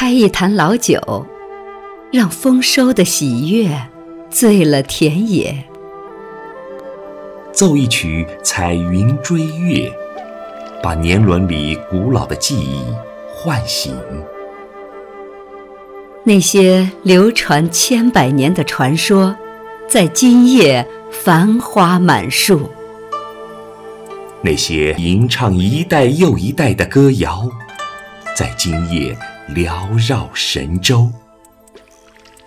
开一坛老酒，让丰收的喜悦醉了田野。奏一曲彩云追月，把年轮里古老的记忆唤醒。那些流传千百年的传说，在今夜繁花满树；那些吟唱一代又一代的歌谣，在今夜缭绕神州。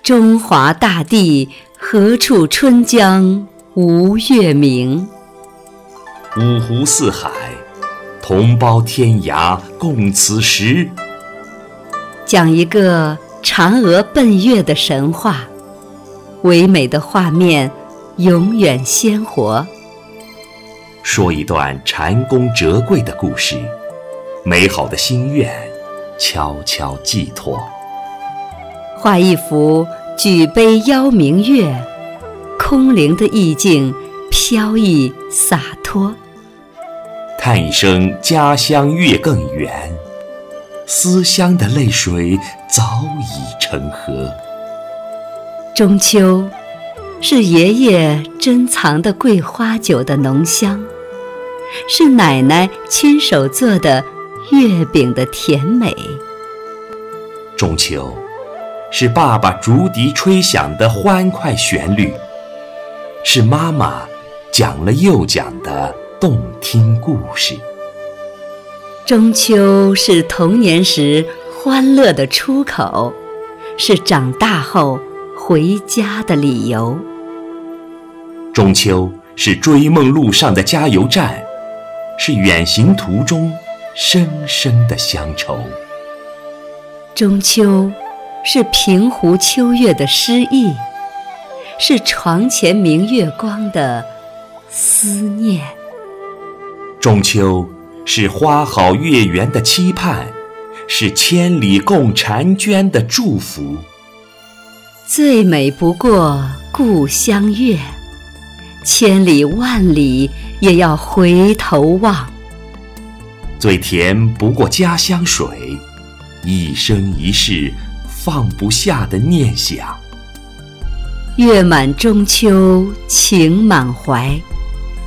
中华大地何处春江无月明？五湖四海，同胞天涯共此时。讲一个。嫦娥奔月的神话，唯美的画面永远鲜活。说一段蟾宫折桂的故事，美好的心愿悄悄寄托。画一幅举杯邀明月，空灵的意境飘逸洒脱。叹一声家乡月更圆。思乡的泪水早已成河。中秋，是爷爷珍藏的桂花酒的浓香，是奶奶亲手做的月饼的甜美。中秋，是爸爸竹笛吹响的欢快旋律，是妈妈讲了又讲的动听故事。中秋是童年时欢乐的出口，是长大后回家的理由。中秋是追梦路上的加油站，是远行途中深深的乡愁。中秋是平湖秋月的诗意，是床前明月光的思念。中秋。是花好月圆的期盼，是千里共婵娟的祝福。最美不过故乡月，千里万里也要回头望。最甜不过家乡水，一生一世放不下的念想。月满中秋情满怀，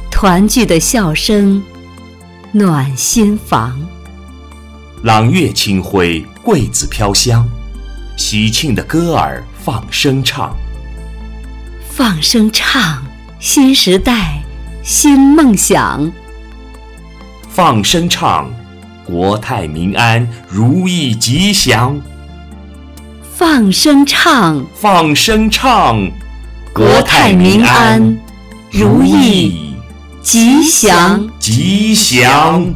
团聚的笑声。暖心房，朗月清辉，桂子飘香，喜庆的歌儿放声唱。放声唱，新时代，新梦想。放声唱，国泰民安，如意吉祥。放声唱，放声唱，国泰民安，如意。吉祥，吉祥。